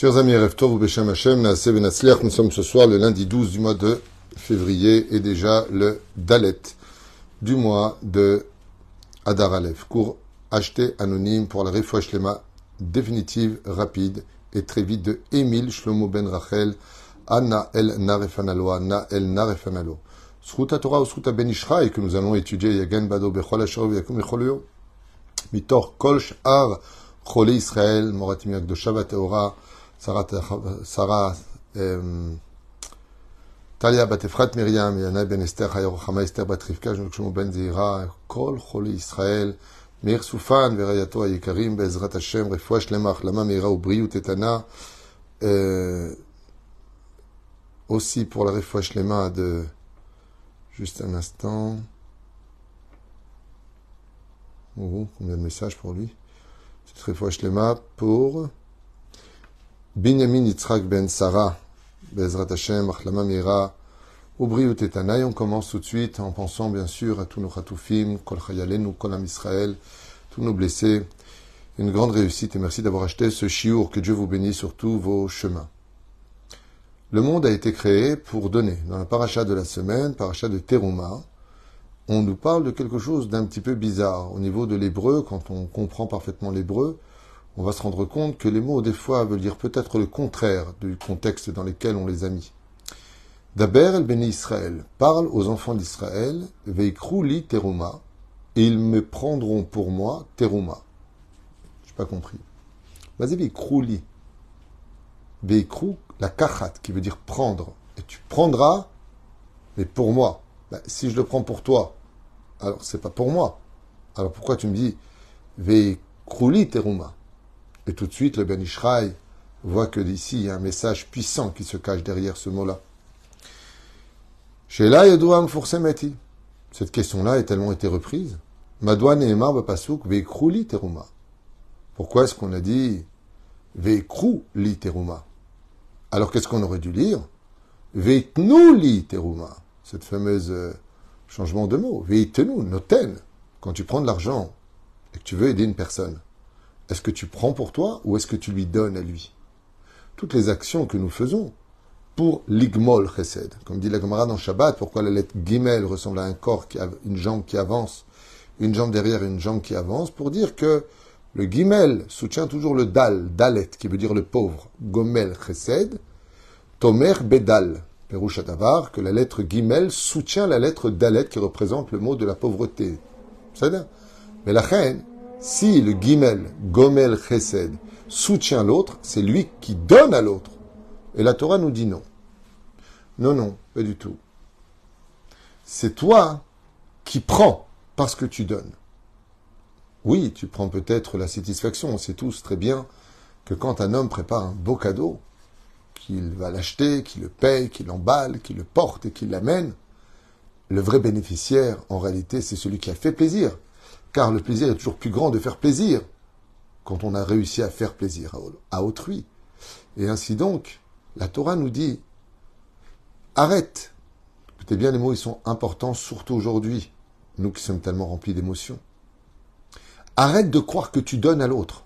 Chers amis, Reftov Beshem Hashem, nous sommes ce soir le lundi 12 du mois de février et déjà le Dalet du mois de Adar Aleph. Cours acheté anonyme pour la refouach définitive, rapide et très vite de Émile Shlomo Ben Rachel, Anna El Narefanalo, Anna El Narefanalo. Sruta Torah ou Sruta Ben Ishraï que nous allons étudier Yagen Bado Bechol Asherov Yakum. Mitor Kolsh Ar Chole Israël, Moratim de Shabbat Eora. Sarah, Talia Batefrat Miriam, Yana Ben Esther, Hayarochama Esther Batrivka, Jnukshmu Ben Zira, Kol Choli Israël, Meir Soufan, Verayato Ayekarim, Bezrat Hashem, Refouach Lemach, Lama Meira Ubriut Etana, aussi pour la Refouach Lema de, juste un instant, combien de messages pour lui, c'est Refouach Lema pour, Binyamin Yitzhak ben Sarah, Bezrat Hashem, Mira, Ubriut et On commence tout de suite en pensant bien sûr à tous nos Khatoufim, Kol Chayalenu, Kol Am Israël, tous nos blessés. Une grande réussite et merci d'avoir acheté ce chiour. Que Dieu vous bénisse sur tous vos chemins. Le monde a été créé pour donner. Dans la paracha de la semaine, paracha de Teruma, on nous parle de quelque chose d'un petit peu bizarre. Au niveau de l'hébreu, quand on comprend parfaitement l'hébreu, on va se rendre compte que les mots, des fois, veulent dire peut-être le contraire du contexte dans lequel on les a mis. Daber el béni Israël parle aux enfants d'Israël, veikrou li teruma, et ils me prendront pour moi teruma. Je n'ai pas compris. Vas-y, veikrou li. La kachat, qui veut dire prendre. Et tu prendras, mais pour moi. Ben, si je le prends pour toi, alors c'est pas pour moi. Alors pourquoi tu me dis veikrou li teruma? Et tout de suite, le Ben Ishraï voit que d'ici, il y a un message puissant qui se cache derrière ce mot-là. Chez Cette question-là a tellement été reprise. Madouane et Pasuk Vekruli Teruma. Pourquoi est-ce qu'on a dit teruma? Alors qu'est-ce qu'on aurait dû lire? Veitnu li teruma. Cette fameuse euh, changement de mot. Veitnu, noten. Quand tu prends de l'argent et que tu veux aider une personne, est-ce que tu prends pour toi ou est-ce que tu lui donnes à lui? Toutes les actions que nous faisons pour l'igmol chesed. Comme dit la Gemara dans Shabbat, pourquoi la lettre gimel ressemble à un corps qui a une jambe qui avance, une jambe derrière une jambe qui avance, pour dire que le gimel soutient toujours le dal, dalet, qui veut dire le pauvre, gomel chesed, tomer bedal, perouchatavar, que la lettre gimel soutient la lettre dalet qui représente le mot de la pauvreté. Mais la reine, si le guimel, gomel chesed, soutient l'autre, c'est lui qui donne à l'autre. Et la Torah nous dit non. Non, non, pas du tout. C'est toi qui prends parce que tu donnes. Oui, tu prends peut-être la satisfaction. On sait tous très bien que quand un homme prépare un beau cadeau, qu'il va l'acheter, qu'il le paye, qu'il l'emballe, qu'il le porte et qu'il l'amène, le vrai bénéficiaire, en réalité, c'est celui qui a fait plaisir car le plaisir est toujours plus grand de faire plaisir quand on a réussi à faire plaisir à autrui. Et ainsi donc, la Torah nous dit, arrête. Écoutez bien, les mots, ils sont importants, surtout aujourd'hui, nous qui sommes tellement remplis d'émotions. Arrête de croire que tu donnes à l'autre.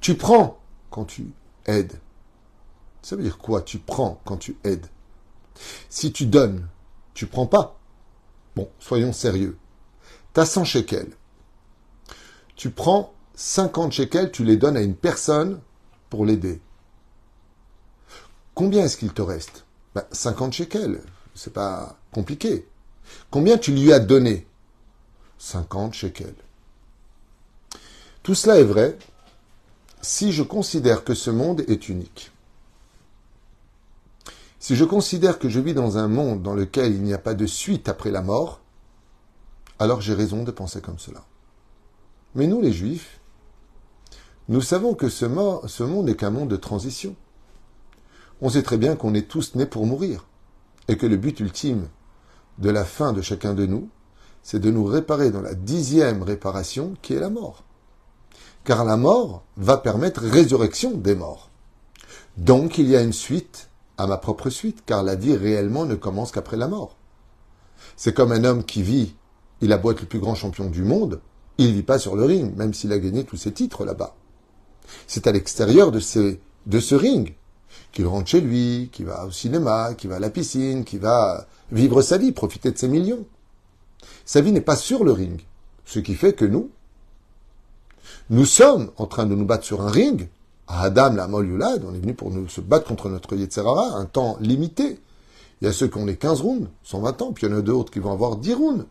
Tu prends quand tu aides. Ça veut dire quoi Tu prends quand tu aides? Si tu donnes, tu prends pas. Bon, soyons sérieux. Tu as 100 shekels. Tu prends 50 shekels, tu les donnes à une personne pour l'aider. Combien est-ce qu'il te reste? 50 ben, shekels. C'est pas compliqué. Combien tu lui as donné? 50 shekels. Tout cela est vrai si je considère que ce monde est unique. Si je considère que je vis dans un monde dans lequel il n'y a pas de suite après la mort, alors j'ai raison de penser comme cela. Mais nous, les Juifs, nous savons que ce, monde n'est qu'un monde de transition. On sait très bien qu'on est tous nés pour mourir, et que le but ultime de la fin de chacun de nous, c'est de nous réparer dans la dixième réparation qui est la mort. Car la mort va permettre résurrection des morts. Donc il y a une suite à ma propre suite, car la vie réellement ne commence qu'après la mort. C'est comme un homme qui vit il a le plus grand champion du monde, il ne vit pas sur le ring, même s'il a gagné tous ses titres là-bas. C'est à l'extérieur de ce ring, qu'il rentre chez lui, qu'il va au cinéma, qu'il va à la piscine, qu'il va vivre sa vie, profiter de ses millions. Sa vie n'est pas sur le ring. Ce qui fait que nous, nous sommes en train de nous battre sur un ring. À Adam, la Yulad, on est venu pour nous se battre contre notre Yetzerara, un temps limité. Il y a ceux qui ont les 15 rounds, 120 ans, puis il y en a d'autres qui vont avoir 10 rounds,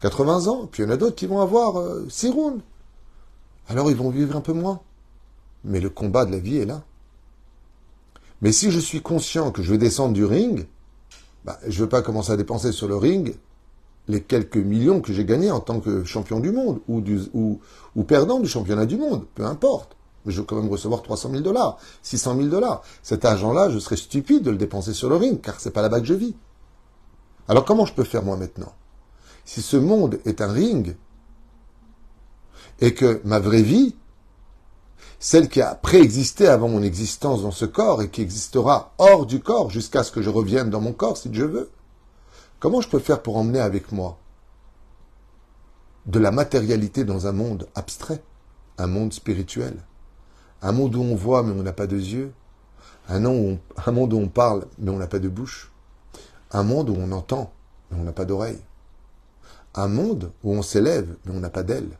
80 ans, puis il y en a d'autres qui vont avoir 6 euh, rounds. Alors ils vont vivre un peu moins. Mais le combat de la vie est là. Mais si je suis conscient que je vais descendre du ring, bah, je ne veux pas commencer à dépenser sur le ring les quelques millions que j'ai gagnés en tant que champion du monde ou, perdant du championnat du monde, peu importe. Mais je veux quand même recevoir 300 000 dollars, 600 000 dollars. Cet argent-là, je serais stupide de le dépenser sur le ring, car c'est pas là-bas que je vis. Alors comment je peux faire moi maintenant? Si ce monde est un ring, et que ma vraie vie, celle qui a préexisté avant mon existence dans ce corps et qui existera hors du corps jusqu'à ce que je revienne dans mon corps si je veux, comment je peux faire pour emmener avec moi de la matérialité dans un monde abstrait, un monde spirituel, un monde où on voit mais on n'a pas de yeux, un, monde où on parle mais on n'a pas de bouche, un monde où on entend mais on n'a pas d'oreille, un monde où on s'élève mais on n'a pas d'ailes,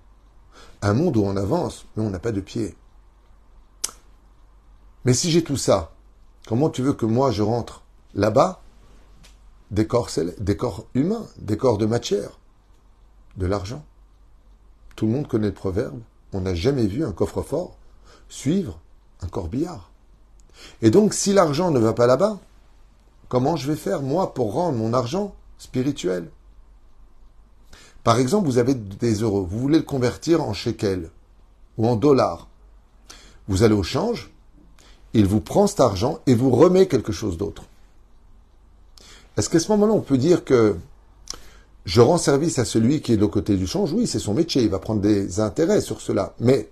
un monde où on avance mais on n'a pas de pieds. Mais si j'ai tout ça, comment tu veux que moi je rentre là-bas? Des corps, des corps humains, des corps de matière, de l'argent Tout le monde connaît le proverbe. On n'a jamais vu un coffre-fort suivre un corbillard. Et donc, si l'argent ne va pas là-bas, comment je vais faire, moi, pour rendre mon argent spirituel? Par exemple, vous avez des euros, vous voulez le convertir en shekel ou en dollars. Vous allez au change, il vous prend cet argent et vous remet quelque chose d'autre. Est-ce qu'à ce, moment-là, on peut dire que je rends service à celui qui est de côté du change? Oui, c'est son métier, il va prendre des intérêts sur cela. Mais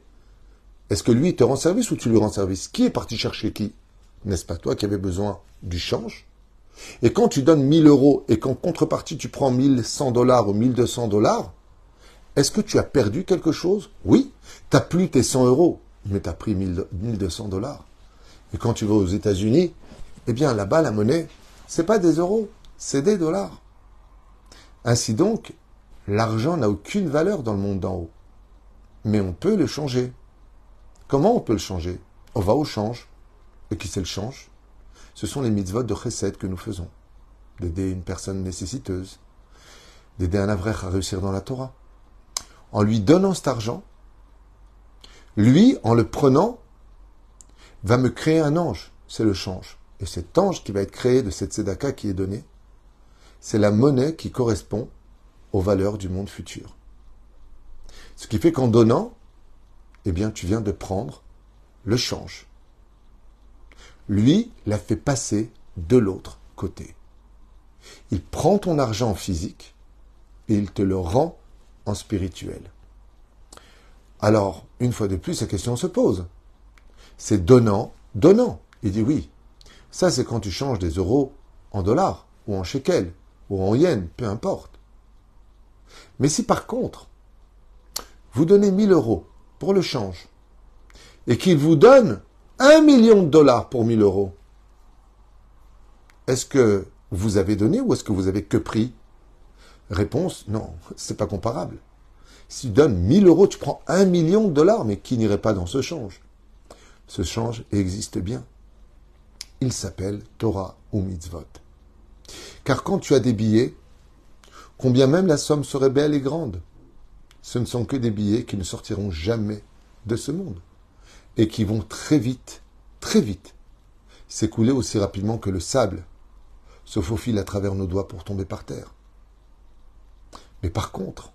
est-ce que lui te rend service ou tu lui rends service? Qui est parti chercher qui? N'est-ce pas toi qui avais besoin du change? Et quand tu donnes 1000 euros et qu'en contrepartie tu prends 1100 dollars ou 1200 dollars, est-ce que tu as perdu quelque chose? Oui, tu n'as plus tes 100 euros, mais tu as pris 1200 dollars. Et quand tu vas aux États-Unis, eh bien là-bas, la monnaie, c'est pas des euros, c'est des dollars. Ainsi donc, l'argent n'a aucune valeur dans le monde d'en haut. Mais on peut le changer. Comment on peut le changer? On va au change. Et qui c'est le change? Ce sont les mitzvot de chesed que nous faisons. D'aider une personne nécessiteuse. D'aider un avrech à réussir dans la Torah. En lui donnant cet argent, lui, en le prenant, va me créer un ange. C'est le change. Et cet ange qui va être créé de cette tzedaka qui est donnée, c'est la monnaie qui correspond aux valeurs du monde futur. Ce qui fait qu'en donnant, eh bien, tu viens de prendre le change. Lui l'a fait passer de l'autre côté. Il prend ton argent physique et il te le rend en spirituel. Alors, une fois de plus, la question se pose c'est donnant, donnant. Il dit oui. Ça, c'est quand tu changes des euros en dollars, ou en shekels, ou en yens, peu importe. Mais si par contre, vous donnez 1000 euros pour le change, et qu'il vous donne un million de dollars pour 1000 euros, est-ce que vous avez donné ou est-ce que vous avez que pris? Réponse, non, c'est pas comparable. Si tu donnes 1000 euros, tu prends un million de dollars, mais qui n'irait pas dans ce change? Ce change existe bien. Il s'appelle Torah ou Mitzvot. Car quand tu as des billets, combien même la somme serait belle et grande, ce ne sont que des billets qui ne sortiront jamais de ce monde et qui vont très vite, très vite, s'écouler aussi rapidement que le sable se faufile à travers nos doigts pour tomber par terre. Mais par contre,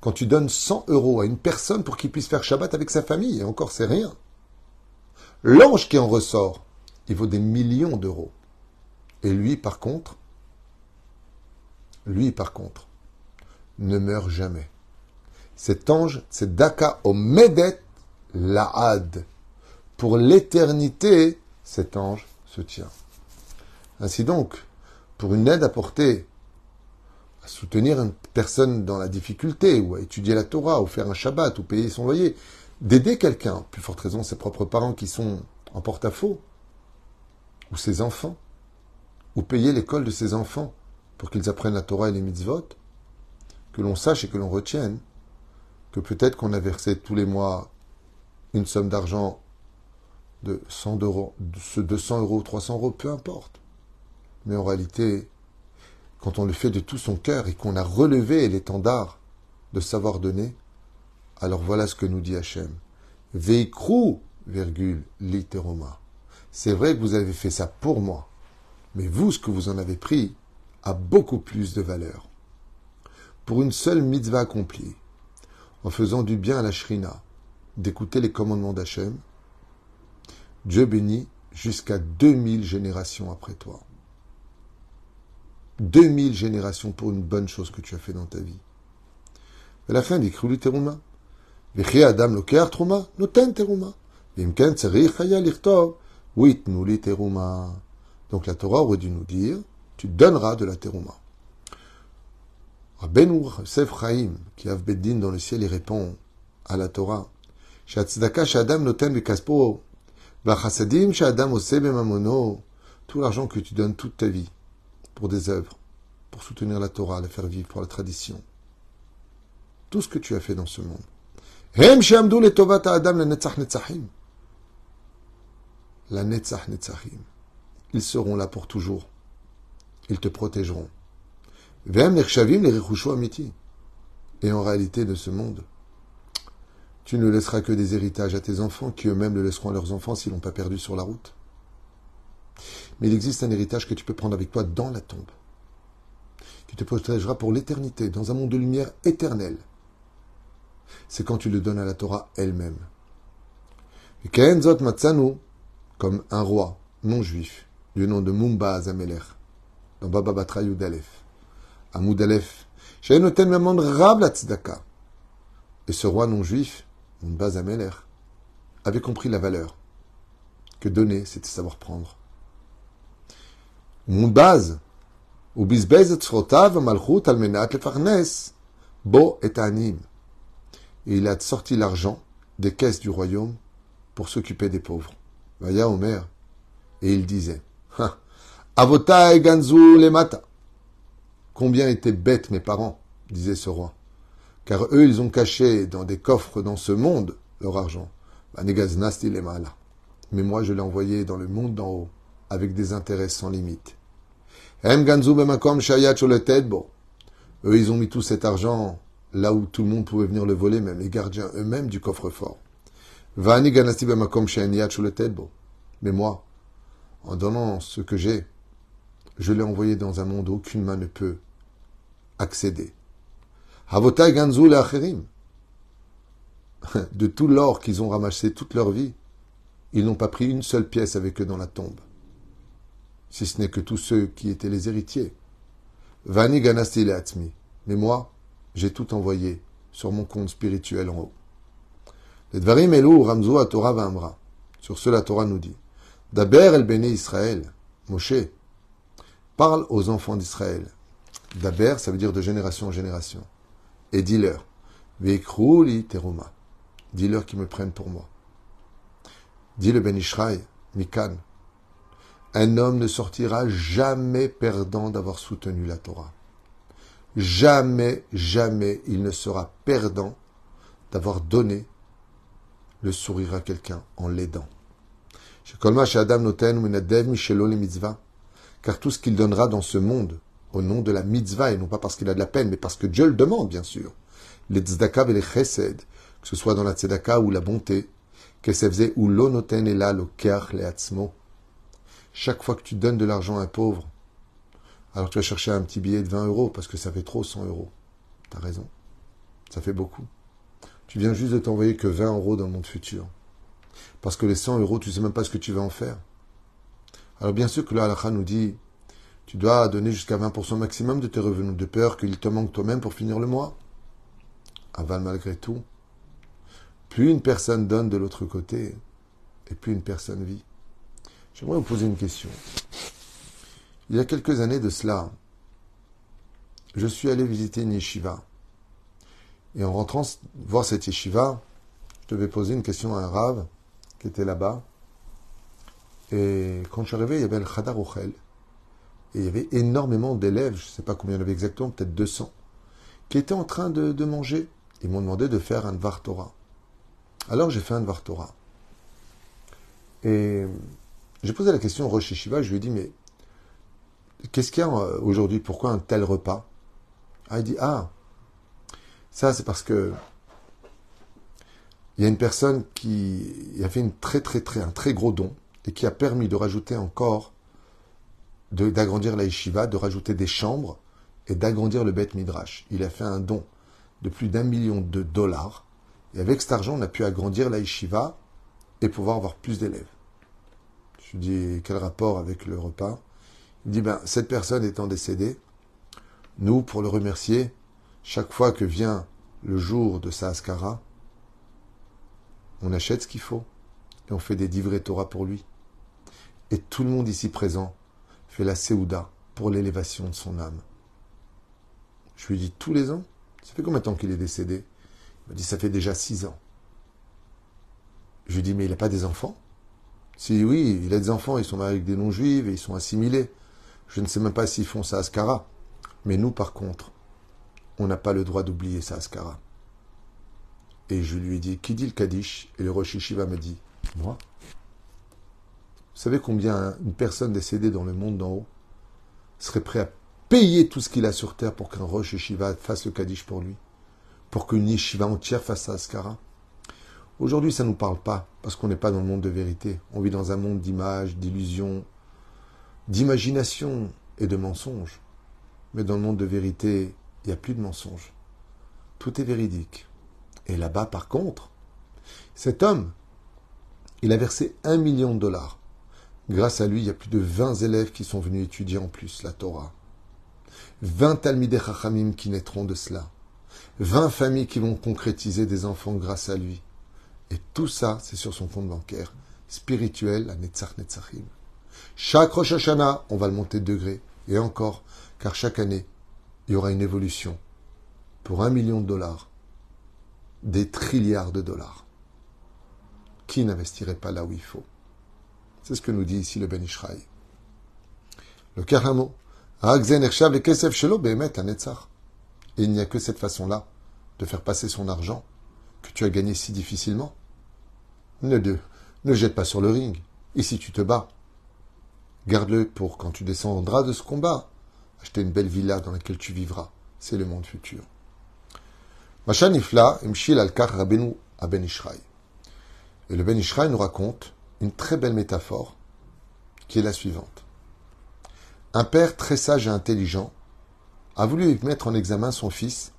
quand tu donnes 100 euros à une personne pour qu'il puisse faire Shabbat avec sa famille, et encore c'est rien, L'ange qui en ressort, il vaut des millions d'euros. Et lui, par contre, lui, par contre, ne meurt jamais. Cet ange, c'est Daka Omedet Laad. Pour l'éternité, cet ange se tient. Ainsi donc, pour une aide apportée à soutenir une personne dans la difficulté, ou à étudier la Torah, ou faire un Shabbat, ou payer son loyer, d'aider quelqu'un, plus forte raison ses propres parents qui sont en porte-à-faux, ou ses enfants, ou payer l'école de ses enfants pour qu'ils apprennent la Torah et les mitzvot, que l'on sache et que l'on retienne que peut-être qu'on a versé tous les mois une somme d'argent de 100 euros, 200 euros, 300 euros, peu importe. Mais en réalité, quand on le fait de tout son cœur et qu'on a relevé l'étendard de savoir donner, alors voilà ce que nous dit Hachem. Veikrou, virgule, litéroma. C'est vrai que vous avez fait ça pour moi, mais vous, ce que vous en avez pris, a beaucoup plus de valeur. Pour une seule mitzvah accomplie, en faisant du bien à la shrina, d'écouter les commandements d'Hachem, Dieu bénit jusqu'à 2000 générations après toi. 2000 générations pour une bonne chose que tu as fait dans ta vie. À la fin. Adam. Donc la Torah aurait dû nous dire, tu donneras de la teruma. Rabbeinu Chaim, qui a Beddin dans le ciel, il répond à la Torah. Tout l'argent que tu donnes toute ta vie pour des œuvres, pour soutenir la Torah, la faire vivre, pour la tradition. Tout ce que tu as fait dans ce monde. La netzach netzachim. Ils seront là pour toujours. Ils te protégeront. Et en réalité de ce monde, tu ne laisseras que des héritages à tes enfants qui eux-mêmes le laisseront à leurs enfants s'ils n'ont pas perdu sur la route. Mais il existe un héritage que tu peux prendre avec toi dans la tombe, qui te protégera pour l'éternité, dans un monde de lumière éternelle. C'est quand tu le donnes à la Torah elle-même. Comme un roi non juif, du nom de Mumba dans Baba Rab. Et ce roi non juif, Mumba Azamelech, avait compris la valeur que donner, c'était savoir prendre. Base, ou tzrotav malchut almenat lefarnes, bo et anim. Et il a sorti l'argent des caisses du royaume pour s'occuper des pauvres. Vaya Omer. Et il disait, Avota ganzu les mata. Combien étaient bêtes mes parents, disait ce roi. Car eux, ils ont caché dans des coffres dans ce monde leur argent. Mais moi, je l'ai envoyé dans le monde d'en haut avec des intérêts sans limite. Eux, ils ont mis tout cet argent là où tout le monde pouvait venir le voler, même les gardiens eux-mêmes du coffre-fort. Mais moi, en donnant ce que j'ai, je l'ai envoyé dans un monde où aucune main ne peut accéder. De tout l'or qu'ils ont ramassé toute leur vie, ils n'ont pas pris une seule pièce avec eux dans la tombe si ce n'est que tous ceux qui étaient les héritiers. Vani ganasti atmi. Mais moi, j'ai tout envoyé sur mon compte spirituel en haut. Les Dvarim Elou. Sur cela, Torah nous dit Daber el Béné Israël, Moshe, parle aux enfants d'Israël. Daber, ça veut dire de génération en génération. Et dis-leur Vekrouli teruma. Dis-leur qu'ils me prennent pour moi. Dis le Ben Mikan, un homme ne sortira jamais perdant d'avoir soutenu la Torah. Jamais, jamais il ne sera perdant d'avoir donné le sourire à quelqu'un en l'aidant. Car tout ce qu'il donnera dans ce monde, au nom de la mitzvah, et non pas parce qu'il a de la peine, mais parce que Dieu le demande, bien sûr, les tzedaka et les chesed, que ce soit dans la tzedaka ou la bonté, que faisait ou l'onoten et là, le le chaque fois que tu donnes de l'argent à un pauvre, alors tu vas chercher un petit billet de 20 euros parce que ça fait trop 100 euros. T'as raison. Ça fait beaucoup. Tu viens juste de t'envoyer que 20 euros dans le monde futur. Parce que les 100 euros, tu sais même pas ce que tu vas en faire. Alors bien sûr que là, Allah nous dit, tu dois donner jusqu'à 20% maximum de tes revenus, de peur qu'il te manque toi-même pour finir le mois. Aval malgré tout, plus une personne donne de l'autre côté, et plus une personne vit. J'aimerais vous poser une question. Il y a quelques années de cela, je suis allé visiter une yeshiva. Et en rentrant voir cette yeshiva, je devais poser une question à un rave qui était là-bas. Et quand je suis arrivé, il y avait le Khadar Ochel. Et il y avait énormément d'élèves, je ne sais pas combien il y en avait exactement, peut-être 200, qui étaient en train de, manger. Ils m'ont demandé de faire un Dvar Torah. Alors j'ai fait un Dvar. Et j'ai posé la question au Rosh Shiva, je lui ai dit, mais qu'est-ce qu'il y a euh, aujourd'hui? Pourquoi un tel repas? Ah, il dit, ah, ça c'est parce que il y a une personne qui a fait très très un très gros don et qui a permis de rajouter encore d'agrandir la de rajouter des chambres et d'agrandir le Beth Midrash. Il a fait un don de plus d'un million de dollars. Et avec cet argent, on a pu agrandir la et pouvoir avoir plus d'élèves. Je dis, quel rapport avec le repas? Il dit, ben, cette personne étant décédée, nous, pour le remercier, chaque fois que vient le jour de sa askara, on achète ce qu'il faut et on fait des divrei Torah pour lui. Et tout le monde ici présent fait la Séouda pour l'élévation de son âme. Je lui dis tous les ans? Ça fait combien de temps qu'il est décédé? Il m'a dit ça fait déjà six ans. Je lui dis mais il n'a pas des enfants? Si oui, il a des enfants, ils sont mariés avec des non-juifs et ils sont assimilés. Je ne sais même pas s'ils font ça Askara. Mais nous par contre, on n'a pas le droit d'oublier ça Askara. Et je lui ai dit, qui dit le Kaddish? Et le Rosh Shiva m'a dit, moi vous savez combien une personne décédée dans le monde d'en haut serait prêt à payer tout ce qu'il a sur terre pour qu'un Rosh Yeshiva fasse le Kaddish pour lui Pour qu'une Yeshiva entière fasse sa Askara Aujourd'hui, ça ne nous parle pas, parce qu'on n'est pas dans le monde de vérité. On vit dans un monde d'images, d'illusions, d'imagination et de mensonges. Mais dans le monde de vérité, il n'y a plus de mensonges. Tout est véridique. Et là-bas, par contre, cet homme, il a versé un million de dollars Grâce à lui, il y a plus de 20 élèves qui sont venus étudier en plus la Torah. 20 Talmidei Chachamim qui naîtront de cela. 20 familles qui vont concrétiser des enfants grâce à lui. Et tout ça, c'est sur son compte bancaire spirituel, à Netzach Netzachim. Chaque Rosh Hashanah, on va le monter de degré. Et encore, car chaque année, il y aura une évolution. Pour un million de dollars, des trilliards de dollars. Qui n'investirait pas là où il faut? C'est ce que nous dit ici le Ben Ishraï. Le Karamo. Et il n'y a que cette façon-là de faire passer son argent que tu as gagné si difficilement. Ne, de, ne jette pas sur le ring. Ici tu te bats. Garde-le pour quand tu descendras de ce combat. Acheter une belle villa dans laquelle tu vivras. C'est le monde futur. Ben. Et le Ben Ishraï nous raconte très belle métaphore qui est la suivante. Un père très sage et intelligent a voulu mettre en examen son fils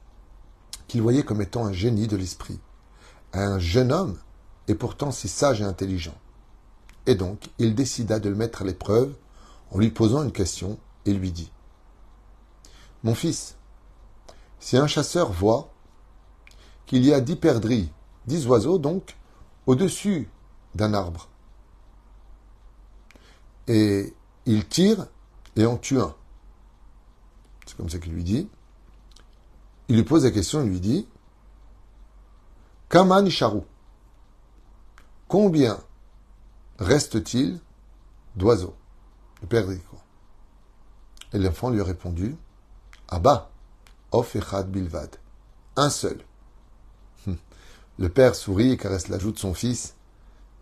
qu'il voyait comme étant un génie de l'esprit, un jeune homme et pourtant si sage et intelligent. Et donc, il décida de le mettre à l'épreuve en lui posant une question et lui dit Mon fils, si un chasseur voit qu'il y a dix perdrix, dix oiseaux donc, au-dessus d'un arbre, et il tire et en tue un. C'est comme ça qu'il lui dit. Il lui pose la question, il lui dit Kaman Isharu. Combien reste-t-il d'oiseaux? De perdrix, quoi? Et l'enfant lui a répondu Abba, of echad bilvad. Un seul. Le père sourit et caresse la joue de son fils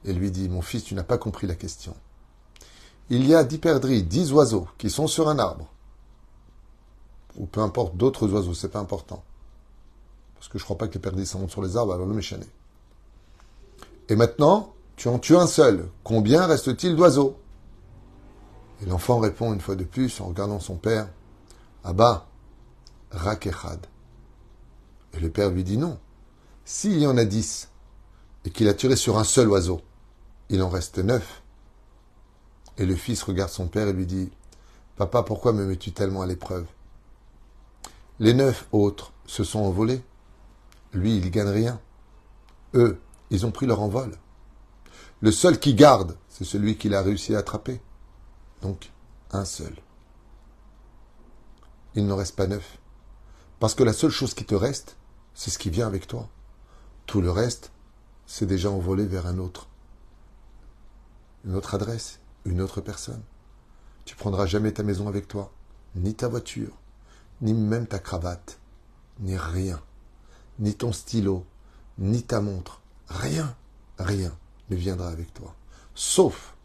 et lui dit Mon fils, tu n'as pas compris la question il y a dix perdrix, dix oiseaux qui sont sur un arbre, ou peu importe d'autres oiseaux, c'est pas important. Parce que je crois pas que les perdrix montent sur les arbres, alors le méchané. Et maintenant, tu en tues un seul. Combien reste-t-il d'oiseaux? Et l'enfant répond une fois de plus en regardant son père Abba, Rakechad. Et le père lui dit non. S'il y en a dix, et qu'il a tiré sur un seul oiseau, il en reste neuf. Et le fils regarde son père et lui dit Papa, pourquoi me mets-tu tellement à l'épreuve? Les neuf autres se sont envolés. Lui, il gagne rien. Eux, ils ont pris leur envol. Le seul qui garde, c'est celui qu'il a réussi à attraper. Donc, un seul. Il n'en reste pas neuf. Parce que la seule chose qui te reste, c'est ce qui vient avec toi. Tout le reste, c'est déjà envolé vers un autre. Une autre adresse une autre personne. Tu prendras jamais ta maison avec toi, ni ta voiture, ni même ta cravate, ni rien, ni ton stylo, ni ta montre, rien, rien ne viendra avec toi. Sauf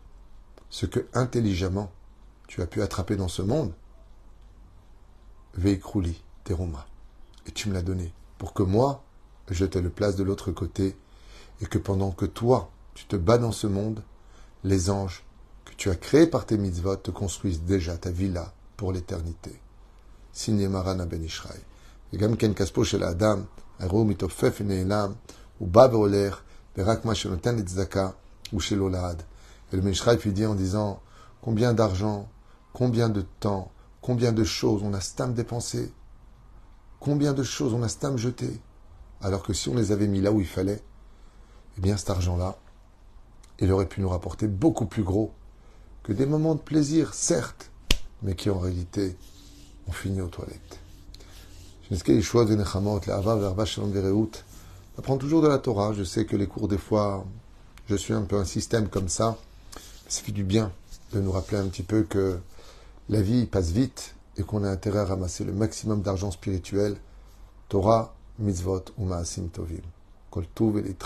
ce que intelligemment tu as pu attraper dans ce monde, Veikrouli, Teruma. Et tu me l'as donné pour que moi, je te le place de l'autre côté et que pendant que toi, tu te bats dans ce monde, les anges tu as créés par tes mitzvot te construisent déjà ta villa pour l'éternité. Signé Marana Ben Ishraï. וגם כן כספו של האדם, הראו מתעופף ונעלם, הוא בא והולך, ורק מה שנותן לצדקה הוא שלו לעד. Et le Mishraï puis dit en disant, combien d'argent, combien de temps, combien de choses on a stam dépensé, combien de choses on a stam jeté, alors que si on les avait mis là où il fallait, eh bien cet argent-là, il aurait pu nous rapporter beaucoup plus gros que des moments de plaisir, certes, mais qui en réalité ont fini aux toilettes. J'apprends toujours de la Torah. Je sais que les cours, des fois, je suis un peu un système comme ça. Ça fait du bien de nous rappeler un petit peu que la vie passe vite et qu'on a intérêt à ramasser le maximum d'argent spirituel. Torah, mitzvot ou maasim tovim. Kol tuv et.